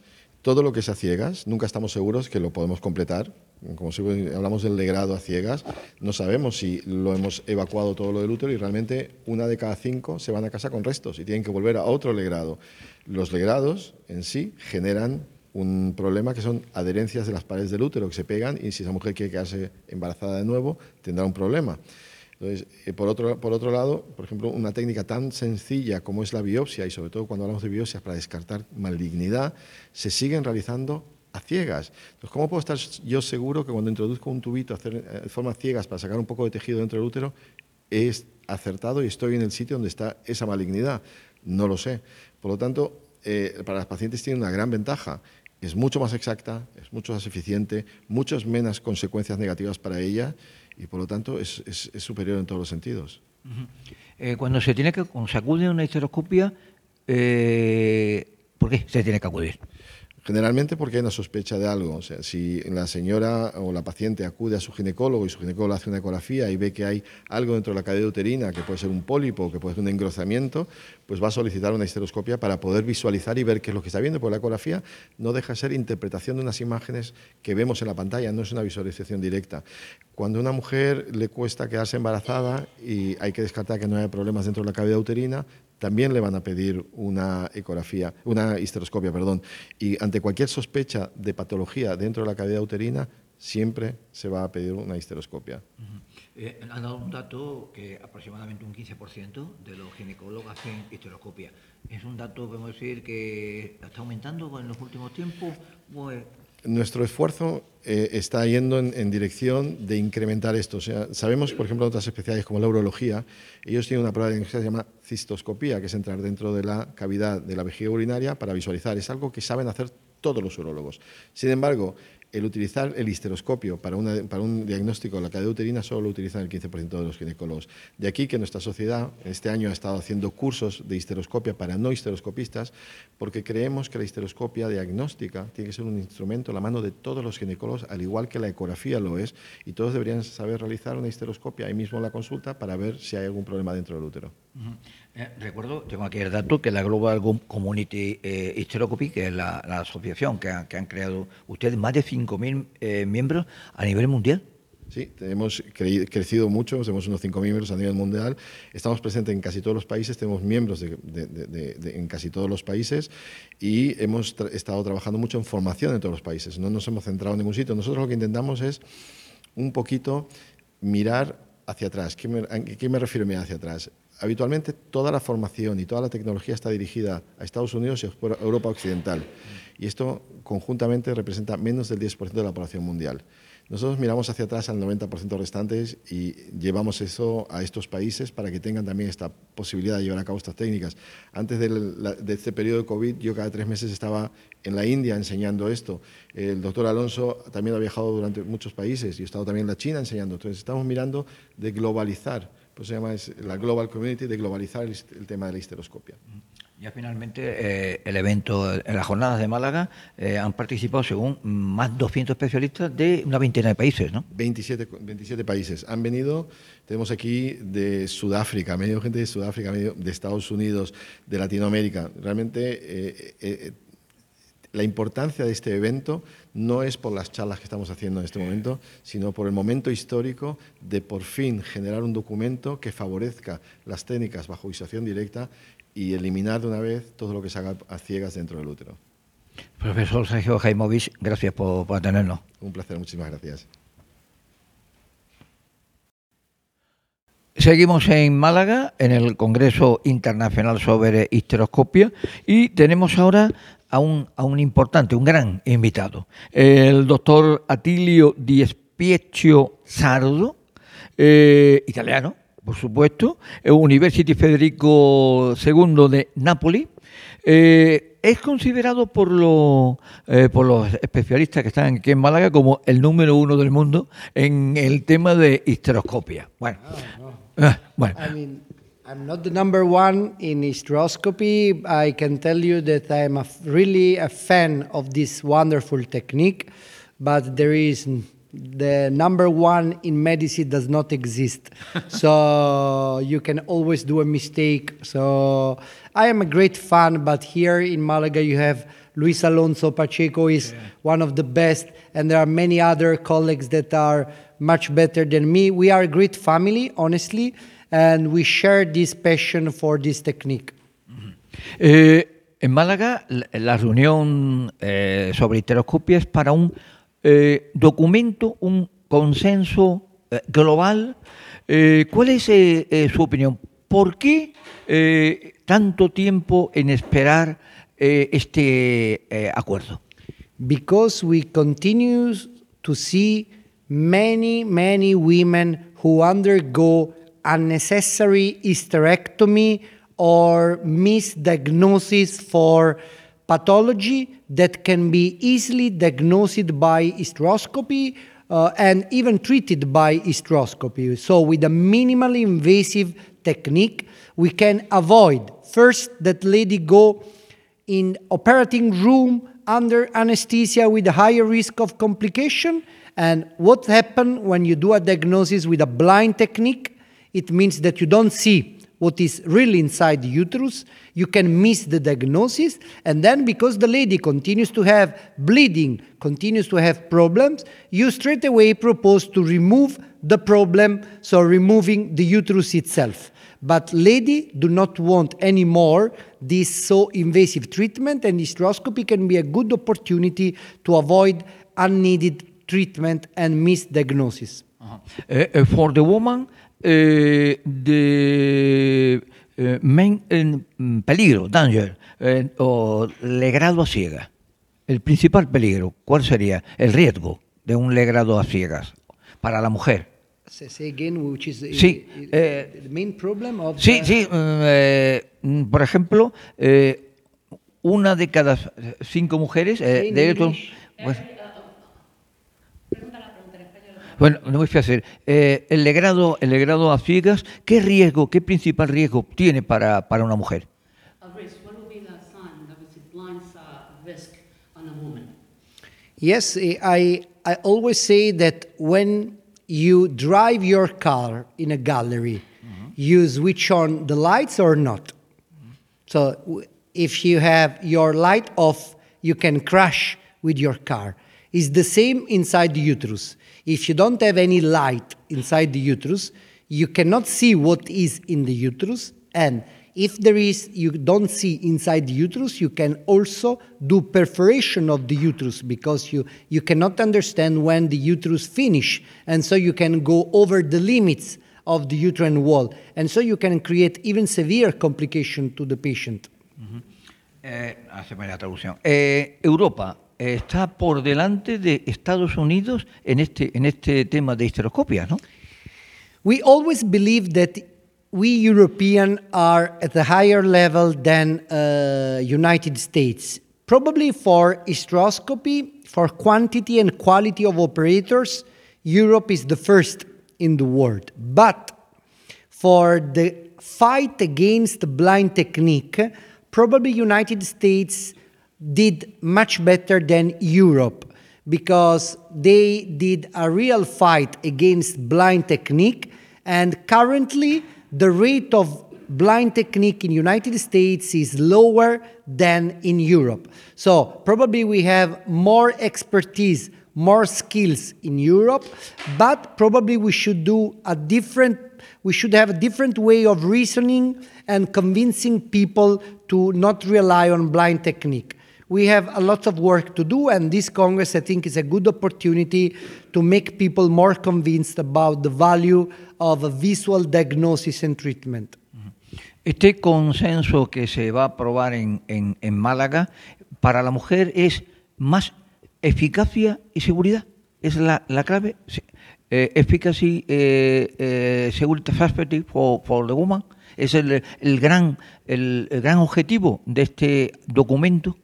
todo lo que es a ciegas, nunca estamos seguros que lo podemos completar. Como si hablamos del legrado a ciegas, no sabemos si lo hemos evacuado todo lo del útero y realmente una de cada cinco se van a casa con restos y tienen que volver a otro legrado. Los legrados en sí generan un problema que son adherencias de las paredes del útero que se pegan y si esa mujer quiere quedarse embarazada de nuevo tendrá un problema. Entonces, eh, por, otro, por otro lado, por ejemplo, una técnica tan sencilla como es la biopsia, y sobre todo cuando hablamos de biopsias para descartar malignidad, se siguen realizando a ciegas. Entonces, ¿cómo puedo estar yo seguro que cuando introduzco un tubito hacer, eh, de forma ciegas para sacar un poco de tejido dentro del útero, es acertado y estoy en el sitio donde está esa malignidad? No lo sé. Por lo tanto, eh, para las pacientes tiene una gran ventaja es mucho más exacta, es mucho más eficiente, muchas menos consecuencias negativas para ella y por lo tanto es, es, superior en todos los sentidos. Eh, cuando se tiene que acude a una histeroscopia, eh, ¿por qué se tiene que acudir? Generalmente porque hay una sospecha de algo. Si la señora o la paciente acude a su ginecólogo y su ginecólogo hace una ecografía y ve que hay algo dentro de la cadera uterina, que puede ser un pólipo, que puede ser un engrosamiento, pues va a solicitar una histeroscopia para poder visualizar y ver qué es lo que está viendo. Porque la ecografía no deja de ser interpretación de unas imágenes que vemos en la pantalla, no es una visualización directa. Cuando a una mujer le cuesta quedarse embarazada y hay que descartar que no haya problemas dentro de la cavidad uterina, también le van a pedir una ecografía, una histeroscopia, perdón. Y ante cualquier sospecha de patología dentro de la cavidad uterina, siempre se va a pedir una histeroscopia. Uh -huh. eh, han dado un dato que aproximadamente un 15% de los ginecólogos hacen histeroscopia. ¿Es un dato, podemos decir, que está aumentando en los últimos tiempos? Pues, nuestro esfuerzo eh, está yendo en, en, dirección de incrementar esto. Sabemos, por ejemplo, otras especialidades como la urología, ellos tienen una prueba de que se llama cistoscopía, que es entrar dentro de la cavidad de la vejiga urinaria para visualizar. Es algo que saben hacer todos los urólogos. Sin embargo, el utilizar el histeroscopio para, un diagnóstico de la cadera uterina solo lo utilizan el 15% de los ginecólogos. De aquí que nuestra sociedad este año ha estado haciendo cursos de histeroscopia para no histeroscopistas, porque creemos que la histeroscopia diagnóstica tiene que ser un instrumento a la mano de todos los ginecólogos, al igual que la ecografía lo es, y todos deberían saber realizar una histeroscopia ahí mismo en la consulta para ver si hay algún problema dentro del útero. Eh, recuerdo, tengo aquí el dato, que la Global Community eh, que es la, asociación que, ha, que, han creado ustedes, más de 5.000 eh, miembros a nivel mundial. Sí, hemos cre crecido mucho, tenemos unos 5.000 miembros a nivel mundial, estamos presentes en casi todos los países, tenemos miembros en casi todos los países y hemos estado trabajando mucho en formación en todos los países, no nos hemos centrado en ningún sitio. Nosotros lo que intentamos es un poquito mirar hacia atrás. ¿Qué me, ¿A qué me refiero mirar hacia atrás? Habitualmente toda la formación y toda la tecnología está dirigida a Estados Unidos y a Europa Occidental. Y esto conjuntamente representa menos del 10% de la población mundial. Nosotros miramos hacia atrás al 90% restantes y llevamos eso a estos países para que tengan también esta posibilidad de llevar a cabo estas técnicas. Antes de, la, de este periodo de COVID, yo cada tres meses estaba en la India enseñando esto. El doctor Alonso también ha viajado durante muchos países y he estado también en la China enseñando. Entonces estamos mirando de globalizar pues se llama es la Global Community de globalizar el, el tema de la histeroscopia. Ya finalmente eh, el evento, en las jornadas de Málaga, eh, han participado según más 200 especialistas de una veintena de países, ¿no? 27, 27 países. Han venido, tenemos aquí de Sudáfrica, venido gente de Sudáfrica, medio de Estados Unidos, de Latinoamérica. Realmente eh, la importancia de este evento no es por las charlas que estamos haciendo en este momento, sino por el momento histórico de por fin generar un documento que favorezca las técnicas bajo visualización directa y eliminar de una vez todo lo que se haga a ciegas dentro del útero. Profesor Sergio Jaimovich, gracias por, por atendernos. Un placer, muchísimas gracias. Seguimos en Málaga, en el Congreso Internacional sobre Histeroscopia, y tenemos ahora a un, a un importante, un gran invitado, el doctor Atilio Diespieccio Sardo, eh, italiano, por supuesto, eh, University Federico II de Nápoles. Eh, es considerado por, los eh, por los especialistas que están aquí en Málaga como el número uno del mundo en el tema de histeroscopia. Bueno, ah, bueno. I mean, I'm not the number one in hysteroscopy. I can tell you that I'm a f- really a fan of this wonderful technique, but there is the number one in medicine does not exist. so you can always do a mistake. So I am a great fan, but here in Malaga you have Luis Alonso Pacheco is one of the best, and there are many other colleagues that are much better than me. We are a great family, honestly, and we share this passion for this technique. Eh, en Málaga, la, la reunión eh, sobre histeroscopia es para un eh, documento, un consenso eh, global. Eh, ¿Cuál es eh, su opinión? ¿Por qué tanto tiempo en esperar este acuerdo? because we continue to see many, many women who undergo unnecessary hysterectomy or misdiagnosis for pathology that can be easily diagnosed by hysteroscopy uh, and even treated by hysteroscopy. So, with a minimally invasive technique, we can avoid first that lady go in operating room under anesthesia with a higher risk of complication. And what happens when you do a diagnosis with a blind technique? It means that you don't see what is really inside the uterus. You can miss the diagnosis. And then, because the lady continues to have bleeding, continues to have problems, you straight away propose to remove the problem, so removing the uterus itself. But lady do not want anymore this so invasive treatment, and hysteroscopy can be a good opportunity to avoid unneeded treatment and misdiagnosis. Uh, uh, for the woman, main uh, peligro, danger, uh, o legrado a ciegas, el principal peligro, ¿cuál sería? El riesgo de un legrado a ciegas para la mujer. Say, say again, which is Sí, eh, the main problem of Sí, the- sí. mm, eh, por ejemplo, eh, una de cada cinco mujeres eh, de estos- pues- bueno, no voy a hacer. Eh, el legrado, el legrado a ciegas, ¿qué riesgo, qué principal riesgo tiene para, para una mujer? Yes, eh, I, I always say that when you drive your car in a gallery, you switch on the lights or not. So w- if you have your light off, you can crash with your car. It's the same inside the uterus. If you don't have any light inside the uterus, you cannot see what is in the uterus. And if there is, you don't see inside the uterus, you can also do perforation of the uterus because you, you cannot understand when the uterus finish. And so you can go over the limits of the uterine wall. And so you can create even severe complication to the patient. Eh, haceme la traducción. Eh, Europa está por delante de Estados Unidos en este, en este tema de histeroscopia, ¿no? We always believe that we European are at a higher level than uh, United States. Probably for hysteroscopy, for quantity and quality of operators, Europe is the first in the world. But for the fight against blind technique, probably United States did much better than Europe because they did a real fight against blind technique and currently the rate of blind technique in United States is lower than in Europe. So probably we have more expertise, more skills in Europe, but probably we should do a different we should have a different way of reasoning and convincing people to not rely on blind technique. We have a lot of work to do, and this Congress, I think, is a good opportunity to make people more convinced about the value of a visual diagnosis and treatment. Este consenso que se va a aprobar en, en- en Málaga para la mujer es más eficacia y seguridad. ¿Es la, la clave? Uh, efficacy uh, uh, security perspective for, for the woman? ¿Es el, el, gran, el, el gran objetivo de este documento?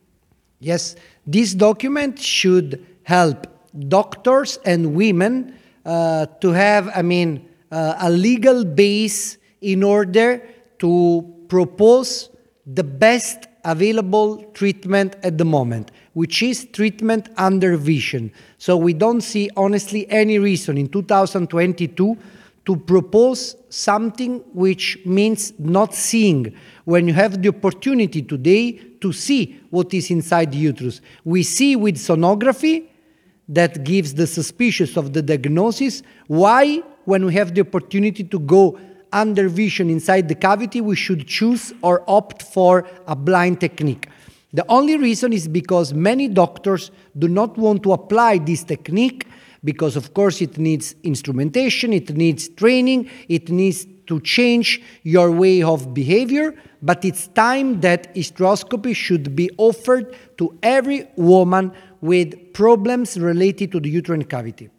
Yes, this document should help doctors and women uh, to have, I mean, uh, a legal base in order to propose the best available treatment at the moment, which is treatment under vision. So we don't see, honestly, any reason in 2022 to propose something which means not seeing when you have the opportunity today to see what is inside the uterus. We see with sonography that gives the suspicious of the diagnosis. Why, when we have the opportunity to go under vision inside the cavity, we should choose or opt for a blind technique? The only reason is because many doctors do not want to apply this technique because, of course, it needs instrumentation, it needs training, it needs to change your way of behavior. But it's time that hysteroscopy should be offered to every woman with problems related to the uterine cavity.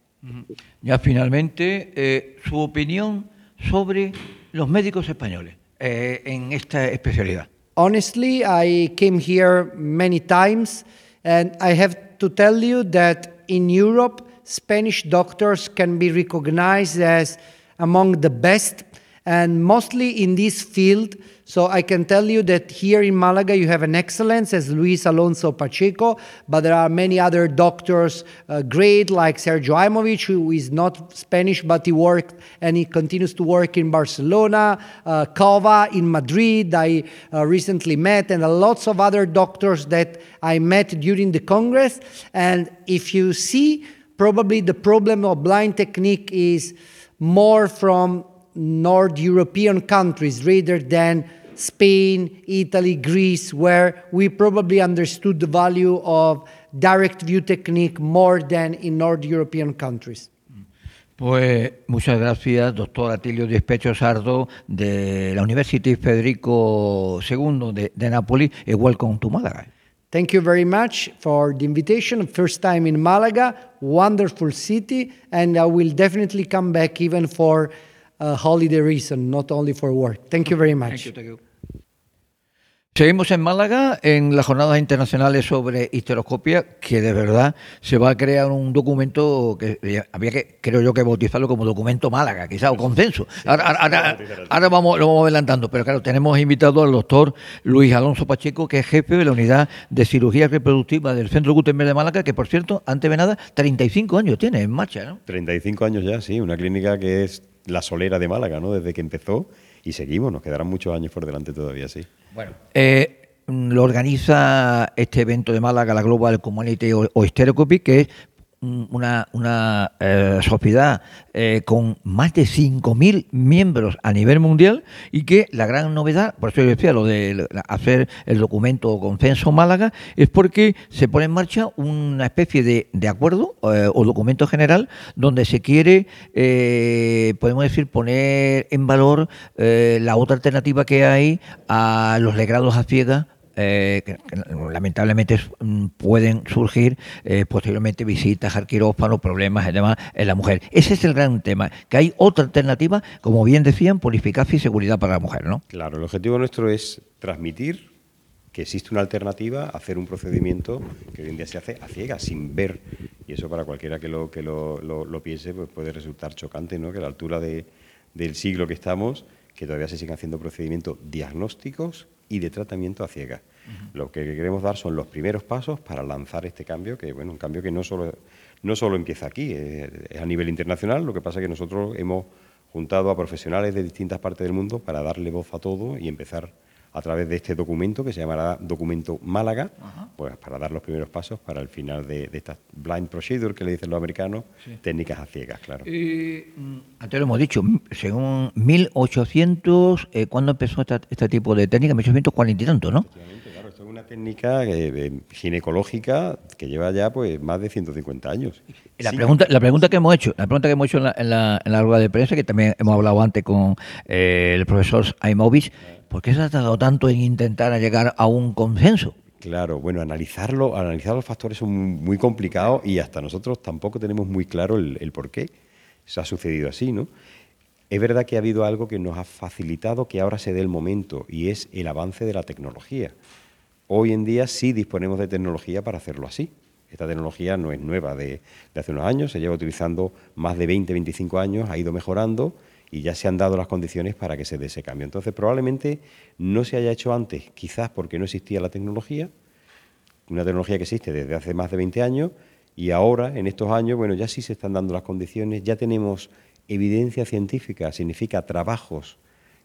Ya finalmente, eh, su opinión sobre los médicos españoles eh, en esta especialidad. Honestly, I came here many times, and I have to tell you that in Europe, Spanish doctors can be recognized as among the best, and mostly in this field. So I can tell you that here in Malaga you have an excellence as Luis Alonso Pacheco, but there are many other doctors uh, great like Sergio Aimovic, who is not Spanish but he worked and he continues to work in Barcelona, uh, Cova in Madrid. I uh, recently met and lots of other doctors that I met during the Congress. And if you see, probably the problem of blind technique is more from North European countries rather than Spain, Italy, Greece, where we probably understood the value of direct view technique more than in North European countries. Pues muchas gracias, doctor Atilio Despecho Sardo, de la University Federico II de, de Nápoles, y welcome to Málaga. Thank you very much for the invitation. First time in Malaga, wonderful city, and I will definitely come back even for a holiday reason, not only for work. Thank you very much. Thank you, thank you. Seguimos en Málaga en las jornadas internacionales sobre histeroscopia, que de verdad se va a crear un documento que eh, había que, creo yo, que bautizarlo como documento Málaga, quizá, o consenso. Ahora, ahora, ahora vamos, lo vamos adelantando, pero claro, tenemos invitado al doctor Luis Alonso Pacheco, que es jefe de la unidad de cirugía reproductiva del Centro Gutenberg de Málaga, que por cierto, antes de nada, 35 años tiene en marcha, ¿no? 35 años ya, sí, una clínica que es la solera de Málaga, ¿no? Desde que empezó y seguimos, nos quedarán muchos años por delante todavía, sí. Bueno, eh, lo organiza este evento de Málaga, la Global Community Hysteroscopy, que es una, una eh, sociedad eh, con más de 5.000 miembros a nivel mundial y que la gran novedad, por eso yo decía lo de hacer el documento Consenso Málaga, es porque se pone en marcha una especie de, de acuerdo eh, o documento general donde se quiere, eh, podemos decir, poner en valor eh, la otra alternativa que hay a los legrados a ciegas eh, lamentablemente mm, pueden surgir eh, posteriormente visitas al quirófano, problemas y demás en la mujer. Ese es el gran tema, que hay otra alternativa, como bien decían, por eficacia y seguridad para la mujer, ¿no? Claro, el objetivo nuestro es transmitir que existe una alternativa a hacer un procedimiento que hoy en día se hace a ciegas, sin ver. Y eso para cualquiera que lo, que lo, lo, piense pues puede resultar chocante, ¿no? que a la altura de, del siglo que estamos, que todavía se siguen haciendo procedimientos diagnósticos y de tratamiento a ciegas. Uh -huh. Lo que queremos dar son los primeros pasos para lanzar este cambio, que bueno, un cambio que no solo, no solo empieza aquí, es, es a nivel internacional, lo que pasa es que nosotros hemos juntado a profesionales de distintas partes del mundo para darle voz a todo y empezar a través de este documento que se llamará Documento Málaga, Ajá. pues para dar los primeros pasos para el final de, de esta blind procedure que le dicen los americanos, sí. técnicas a ciegas, claro. Eh, antes lo hemos dicho, según 1800, eh, ¿cuándo empezó esta, este tipo de técnica? 1840 y tanto, ¿no? Claro, esto es una técnica eh, ginecológica que lleva ya pues más de 150 años. La, sí. pregunta, la pregunta que hemos hecho, la pregunta que hemos hecho en la, en la, en la rueda de prensa, que también hemos hablado antes con eh, el profesor Aimovich, ¿por qué se ha tardado tanto en intentar llegar a un consenso? Claro, bueno, analizarlo, analizar los factores son muy complicados y hasta nosotros tampoco tenemos muy claro el, el por qué. se ha sucedido así, ¿no? Es verdad que ha habido algo que nos ha facilitado que ahora se dé el momento y es el avance de la tecnología. Hoy en día sí disponemos de tecnología para hacerlo así. Esta tecnología no es nueva de, de hace unos años, se lleva utilizando más de 20, 25 años, ha ido mejorando y ya se han dado las condiciones para que se dé ese cambio. Entonces, probablemente no se haya hecho antes, quizás porque no existía la tecnología, una tecnología que existe desde hace más de 20 años y ahora, en estos años, bueno, ya sí se están dando las condiciones, ya tenemos evidencia científica, significa trabajos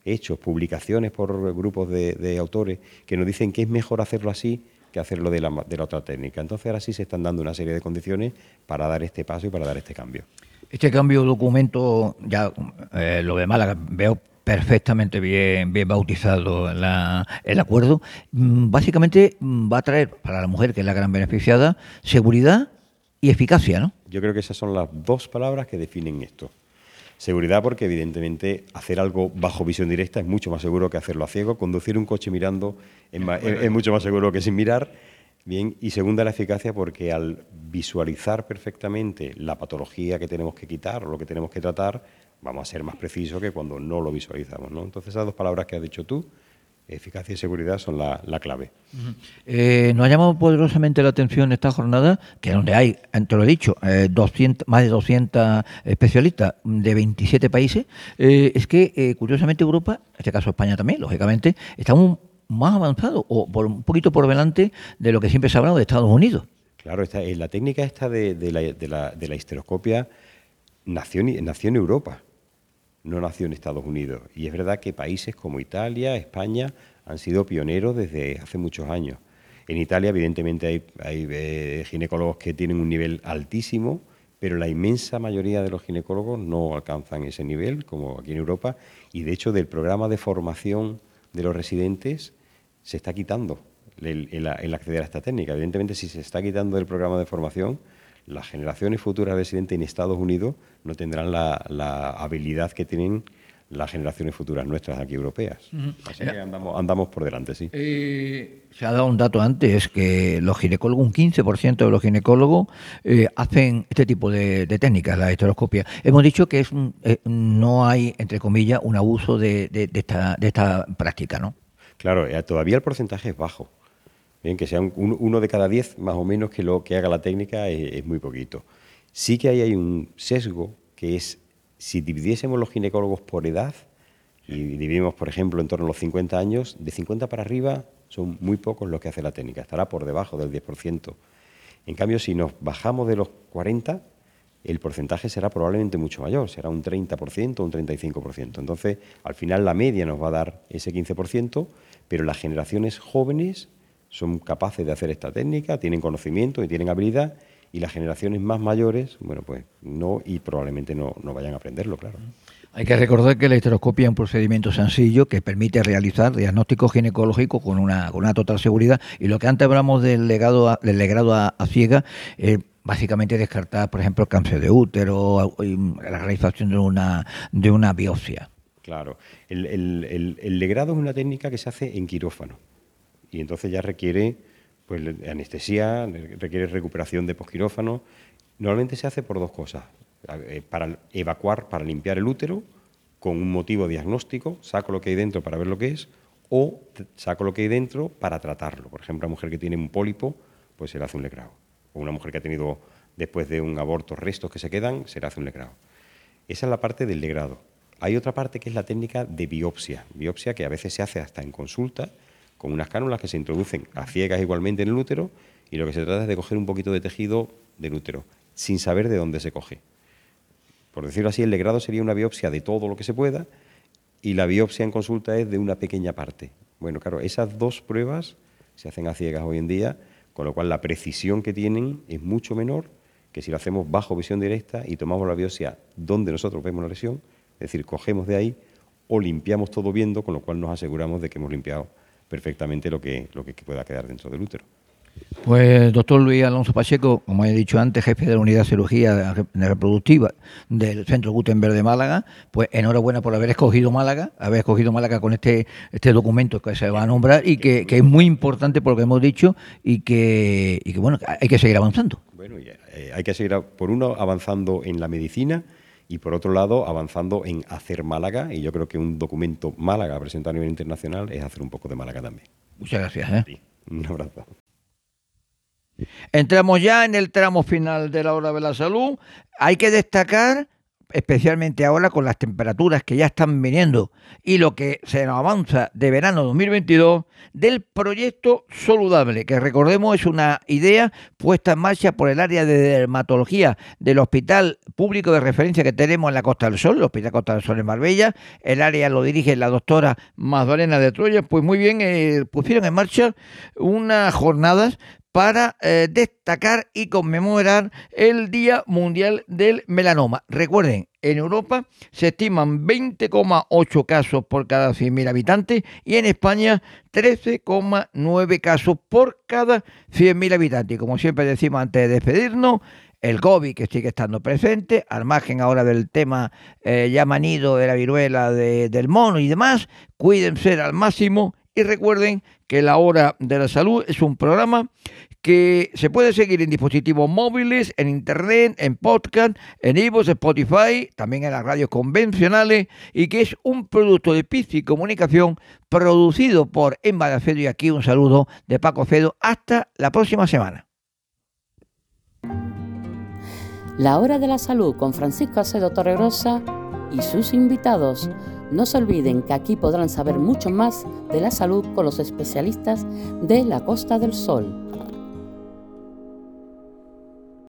hechos, publicaciones por grupos de, autores que nos dicen que es mejor hacerlo así que hacerlo de la, de la otra técnica. Entonces ahora sí se están dando una serie de condiciones para dar este paso y para dar este cambio. Este cambio de documento, ya eh, lo de Málaga, veo perfectamente bien, bien bautizado el acuerdo. Mm, Básicamente mm, va a traer para la mujer, que es la gran beneficiada, seguridad y eficacia, ¿no? Yo creo que esas son las dos palabras que definen esto. Seguridad porque evidentemente hacer algo bajo visión directa es mucho más seguro que hacerlo a ciego. Conducir un coche mirando es mucho más seguro que sin mirar. Bien, y segunda la eficacia porque al visualizar perfectamente la patología que tenemos que quitar o lo que tenemos que tratar, vamos a ser más precisos que cuando no lo visualizamos. ¿no? Entonces esas dos palabras que has dicho tú, eficacia y seguridad, son la, la clave. Eh, nos ha llamado poderosamente la atención esta jornada, que donde hay, eh, te lo he dicho, eh, 200, más de 200 especialistas de 27 países, eh, es que curiosamente Europa, en este caso España también, lógicamente, estamos más avanzados o por, un poquito por delante de lo que siempre se ha hablado de Estados Unidos. Claro, esta, eh, la técnica esta de, de la, de la- de la histeroscopia nació en, Europa, no nació en Estados Unidos. Y es verdad que países como Italia, España, han sido pioneros desde hace muchos años. En Italia, evidentemente, hay, hay, eh, ginecólogos que tienen un nivel altísimo, pero la inmensa mayoría de los ginecólogos no alcanzan ese nivel, como aquí en Europa. Y de hecho, del programa de formación de los residentes se está quitando el, el- el acceder a esta técnica. Evidentemente, si se está quitando del programa de formación, las generaciones futuras residentes en Estados Unidos no tendrán la, la habilidad que tienen las generaciones futuras nuestras aquí europeas. Así que andamos, andamos por delante, sí. Se ha dado un dato antes que los ginecólogos, un 15% de los ginecólogos eh, hacen este tipo de, de técnicas, la hesteroscopia. Hemos dicho que es un- eh, no hay, entre comillas, un abuso de, de- de esta, de esta práctica, ¿no? Claro, eh, todavía el porcentaje es bajo. Bien, que sea un- un- uno de cada diez más o menos que lo que haga la técnica es, es muy poquito. Sí que ahí hay un sesgo que es si dividiésemos los ginecólogos por edad y dividimos, por ejemplo, en torno a los 50 años, de 50 para arriba son muy pocos los que hace la técnica, estará por debajo del 10%. En cambio, si nos bajamos de los 40, el porcentaje será probablemente mucho mayor, será un 30% o un 35%. Entonces, al final la media nos va a dar ese 15%, pero las generaciones jóvenes son capaces de hacer esta técnica, tienen conocimiento y tienen habilidad, y las generaciones más mayores, bueno, pues no, y probablemente no, no vayan a aprenderlo, claro. Hay que recordar que la histeroscopia es un procedimiento sencillo que permite realizar diagnóstico ginecológico con una, con una total seguridad. Y lo que antes hablamos del legado a, del legrado a, a ciega, eh, básicamente descartar, por ejemplo, el cáncer de útero, la realización de una, de una biopsia. Claro, el, legrado es una técnica que se hace en quirófano y entonces ya requiere pues, anestesia, requiere recuperación de posquirófano. Normalmente se hace por dos cosas, eh, para evacuar, para limpiar el útero, con un motivo diagnóstico, saco lo que hay dentro para ver lo que es, o saco lo que hay dentro para tratarlo. Por ejemplo, a mujer que tiene un pólipo, pues se le hace un legrado. O una mujer que ha tenido, después de un aborto, restos que se quedan, se le hace un legrado. Esa es la parte del legrado. Hay otra parte que es la técnica de biopsia. Biopsia que a veces se hace hasta en consulta, con unas cánulas que se introducen a ciegas igualmente en el útero, y lo que se trata es de coger un poquito de tejido del útero, sin saber de dónde se coge. Por decirlo así, el legrado sería una biopsia de todo lo que se pueda, y la biopsia en consulta es de una pequeña parte. Bueno, claro, esas dos pruebas se hacen a ciegas hoy en día, con lo cual la precisión que tienen es mucho menor que si lo hacemos bajo visión directa y tomamos la biopsia donde nosotros vemos la lesión, es decir, cogemos de ahí o limpiamos todo viendo, con lo cual nos aseguramos de que hemos limpiado perfectamente lo que, lo que pueda quedar dentro del útero. Pues doctor Luis Alonso Pacheco, como he dicho antes, jefe de la unidad de cirugía re- reproductiva del Centro Gutenberg de Málaga, pues enhorabuena por haber escogido Málaga, haber escogido Málaga con este, este documento que se va a nombrar y que, que es muy importante por lo que hemos dicho y que, y que bueno, hay que seguir avanzando. Bueno, eh, hay que seguir, por uno, avanzando en la medicina y por otro lado avanzando en hacer Málaga, y yo creo que un documento Málaga presentado a nivel internacional es hacer un poco de Málaga también. Muchas gracias. ¿eh? Un abrazo. Entramos ya en el tramo final de la hora de la salud. Hay que destacar, especialmente ahora con las temperaturas que ya están viniendo y lo que se nos avanza de verano 2022, del proyecto Saludable, que recordemos es una idea puesta en marcha por el área de dermatología del Hospital Público de Referencia que tenemos en la Costa del Sol, el Hospital Costa del Sol en Marbella. El área lo dirige la doctora Magdalena de Troya. Pues muy bien, eh, pusieron en marcha unas jornadas para eh, destacar y conmemorar el Día Mundial del Melanoma. Recuerden, en Europa se estiman 20,8 casos por cada 100.000 habitantes y en España 13,9 casos por cada 100.000 habitantes. Como siempre decimos antes de despedirnos, el COVID que sigue estando presente, al margen ahora del tema eh, ya manido de la viruela de- del mono y demás, cuídense al máximo y recuerden que la hora de la salud es un programa que se puede seguir en dispositivos móviles, en internet, en podcast, en iVoox, Spotify, también en las radios convencionales y que es un producto de Pizzi Comunicación producido por Emma Acedo y aquí un saludo de Paco Fedo hasta la próxima semana. La Hora de la Salud con Francisco Acedo Torregrosa y sus invitados. No se olviden que aquí podrán saber mucho más de la salud con los especialistas de la Costa del Sol.